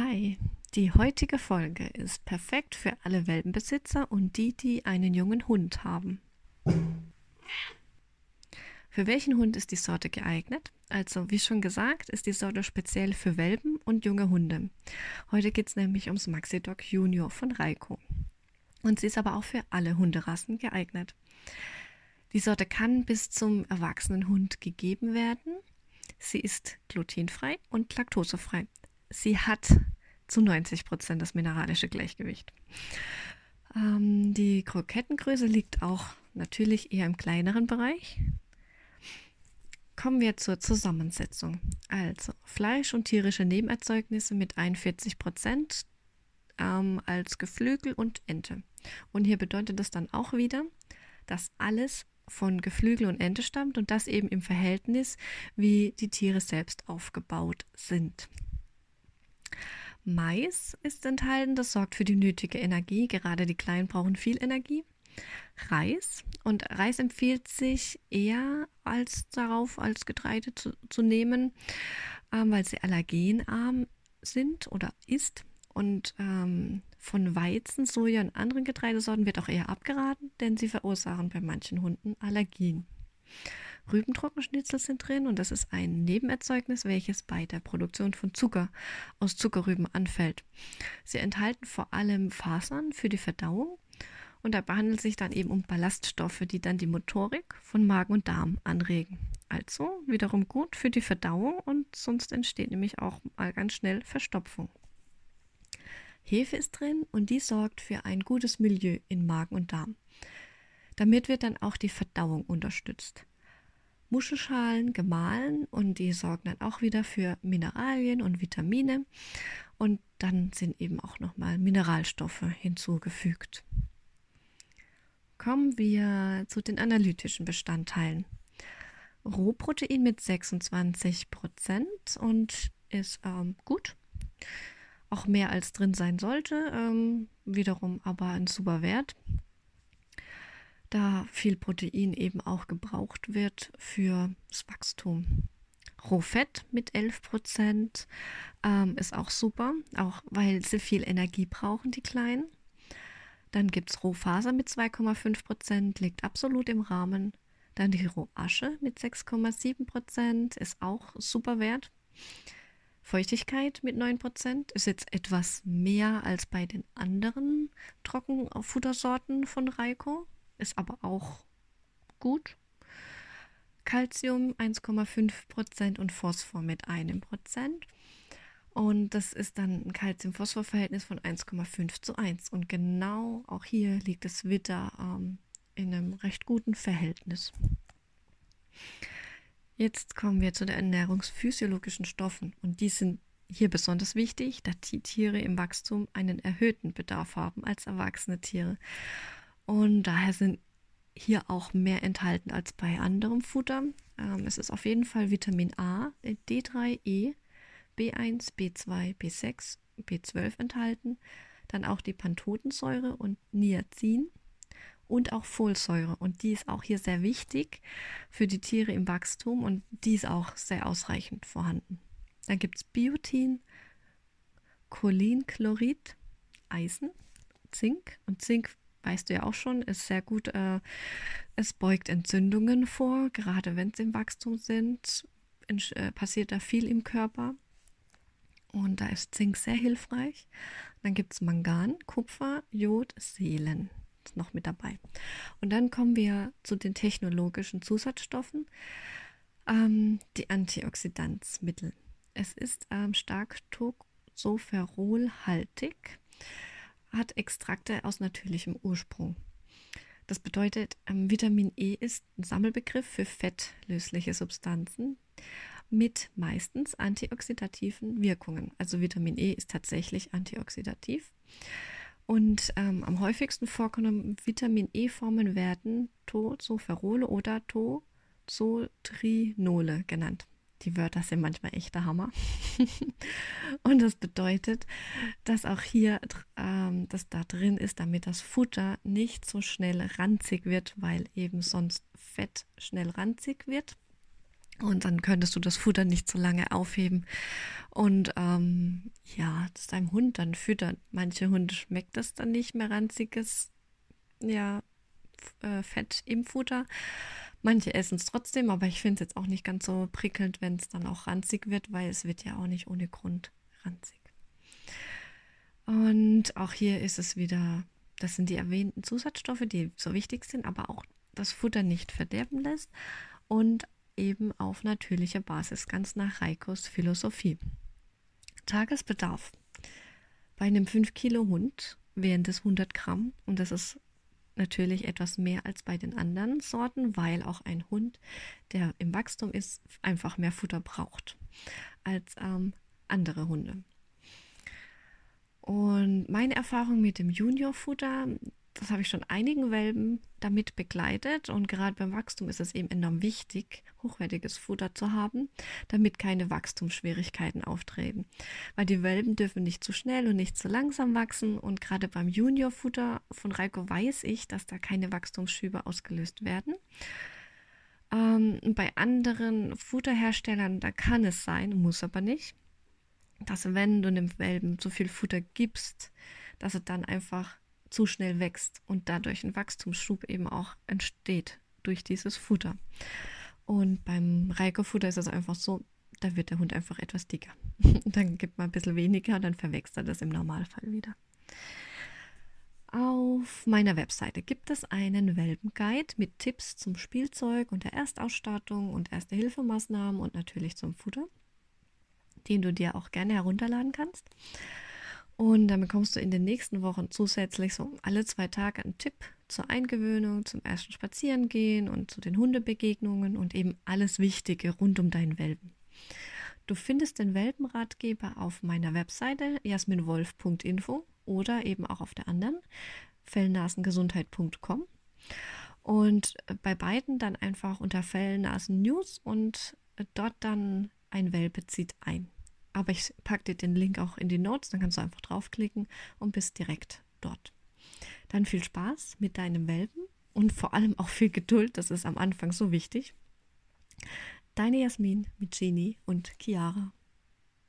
Hi, die heutige Folge ist perfekt für alle Welpenbesitzer und die, die einen jungen Hund haben. Für welchen Hund ist die Sorte geeignet? Also, wie schon gesagt, ist die Sorte speziell für Welpen und junge Hunde. Heute geht es nämlich ums Maxi-Dog Junior von Reiko. Und sie ist aber auch für alle Hunderassen geeignet. Die Sorte kann bis zum erwachsenen Hund gegeben werden. Sie ist glutenfrei und laktosefrei. Sie hat zu 90 Prozent das mineralische Gleichgewicht. Ähm, die Krokettengröße liegt auch natürlich eher im kleineren Bereich. Kommen wir zur Zusammensetzung. Also Fleisch und tierische Nebenerzeugnisse mit 41 Prozent ähm, als Geflügel und Ente. Und hier bedeutet das dann auch wieder, dass alles von Geflügel und Ente stammt und das eben im Verhältnis, wie die Tiere selbst aufgebaut sind. Mais ist enthalten, das sorgt für die nötige Energie. Gerade die Kleinen brauchen viel Energie. Reis und Reis empfiehlt sich eher als darauf als Getreide zu, zu nehmen, ähm, weil sie allergenarm sind oder ist. Und ähm, von Weizen, Soja und anderen Getreidesorten wird auch eher abgeraten, denn sie verursachen bei manchen Hunden Allergien. Rübentrockenschnitzel sind drin und das ist ein Nebenerzeugnis, welches bei der Produktion von Zucker aus Zuckerrüben anfällt. Sie enthalten vor allem Fasern für die Verdauung und dabei handelt es sich dann eben um Ballaststoffe, die dann die Motorik von Magen und Darm anregen. Also wiederum gut für die Verdauung und sonst entsteht nämlich auch mal ganz schnell Verstopfung. Hefe ist drin und die sorgt für ein gutes Milieu in Magen und Darm. Damit wird dann auch die Verdauung unterstützt. Muschelschalen gemahlen und die sorgen dann auch wieder für Mineralien und Vitamine und dann sind eben auch nochmal Mineralstoffe hinzugefügt. Kommen wir zu den analytischen Bestandteilen. Rohprotein mit 26 Prozent und ist ähm, gut. Auch mehr als drin sein sollte. Ähm, wiederum aber ein super Wert da viel Protein eben auch gebraucht wird für das Wachstum. Rohfett mit 11 Prozent ähm, ist auch super, auch weil sie viel Energie brauchen, die Kleinen. Dann gibt es Rohfaser mit 2,5 Prozent, liegt absolut im Rahmen. Dann die Rohasche mit 6,7 Prozent ist auch super wert. Feuchtigkeit mit 9 Prozent ist jetzt etwas mehr als bei den anderen Trockenfuttersorten von Reiko ist aber auch gut. Calcium 1,5% und Phosphor mit einem Prozent. Und das ist dann ein Calcium-Phosphor-Verhältnis von 1,5 zu 1. Und genau auch hier liegt das Witter ähm, in einem recht guten Verhältnis. Jetzt kommen wir zu den ernährungsphysiologischen Stoffen. Und die sind hier besonders wichtig, da die Tiere im Wachstum einen erhöhten Bedarf haben als erwachsene Tiere. Und daher sind hier auch mehr enthalten als bei anderem Futter. Ähm, es ist auf jeden Fall Vitamin A, D3, E, B1, B2, B6, B12 enthalten. Dann auch die Pantothensäure und Niacin und auch Folsäure. Und die ist auch hier sehr wichtig für die Tiere im Wachstum und die ist auch sehr ausreichend vorhanden. Dann gibt es Biotin, Cholinchlorid, Eisen, Zink und Zink weißt du ja auch schon, ist sehr gut. Äh, es beugt Entzündungen vor, gerade wenn sie im Wachstum sind, äh, passiert da viel im Körper. Und da ist Zink sehr hilfreich. Dann gibt es Mangan, Kupfer, Jod, Seelen. Ist noch mit dabei. Und dann kommen wir zu den technologischen Zusatzstoffen. Ähm, die Antioxidanzmittel. Es ist ähm, stark toxoferolhaltig hat Extrakte aus natürlichem Ursprung. Das bedeutet, ähm, Vitamin E ist ein Sammelbegriff für fettlösliche Substanzen mit meistens antioxidativen Wirkungen. Also Vitamin E ist tatsächlich antioxidativ. Und ähm, am häufigsten vorkommenden Vitamin E-Formen werden Tozoferole oder Tozotrinole genannt. Die Wörter sind manchmal echt der Hammer. und das bedeutet, dass auch hier, ähm, das da drin ist, damit das Futter nicht so schnell ranzig wird, weil eben sonst Fett schnell ranzig wird. Und dann könntest du das Futter nicht so lange aufheben. Und ähm, ja, das deinem Hund dann füttert. Manche Hunde schmeckt das dann nicht mehr ranziges ja, äh, Fett im Futter. Manche essen es trotzdem, aber ich finde es jetzt auch nicht ganz so prickelnd, wenn es dann auch ranzig wird, weil es wird ja auch nicht ohne Grund ranzig. Und auch hier ist es wieder, das sind die erwähnten Zusatzstoffe, die so wichtig sind, aber auch das Futter nicht verderben lässt und eben auf natürlicher Basis, ganz nach Reikos Philosophie. Tagesbedarf. Bei einem 5 Kilo Hund wären das 100 Gramm und das ist natürlich etwas mehr als bei den anderen Sorten, weil auch ein Hund, der im Wachstum ist, einfach mehr Futter braucht als ähm, andere Hunde. Und meine Erfahrung mit dem Juniorfutter, das habe ich schon einigen Welpen damit begleitet. Und gerade beim Wachstum ist es eben enorm wichtig, hochwertiges Futter zu haben, damit keine Wachstumsschwierigkeiten auftreten. Weil die Welpen dürfen nicht zu schnell und nicht zu langsam wachsen. Und gerade beim Juniorfutter von Reiko weiß ich, dass da keine Wachstumsschübe ausgelöst werden. Ähm, bei anderen Futterherstellern, da kann es sein, muss aber nicht, dass wenn du dem Welpen zu viel Futter gibst, dass er dann einfach zu schnell wächst und dadurch ein Wachstumsschub eben auch entsteht durch dieses Futter. Und beim Reiko-Futter ist es einfach so, da wird der Hund einfach etwas dicker. dann gibt man ein bisschen weniger dann verwächst er das im Normalfall wieder. Auf meiner Webseite gibt es einen Welpenguide mit Tipps zum Spielzeug und der Erstausstattung und Erste-Hilfemaßnahmen und natürlich zum Futter, den du dir auch gerne herunterladen kannst. Und dann bekommst du in den nächsten Wochen zusätzlich so alle zwei Tage einen Tipp zur Eingewöhnung, zum ersten Spazierengehen und zu den Hundebegegnungen und eben alles Wichtige rund um deinen Welpen. Du findest den Welpenratgeber auf meiner Webseite jasminwolf.info oder eben auch auf der anderen fellnasengesundheit.com und bei beiden dann einfach unter Fellnasen News und dort dann ein Welpe zieht ein. Aber ich packe dir den Link auch in die Notes, dann kannst du einfach draufklicken und bist direkt dort. Dann viel Spaß mit deinem Welpen und vor allem auch viel Geduld, das ist am Anfang so wichtig. Deine Jasmin mit Genie und Chiara.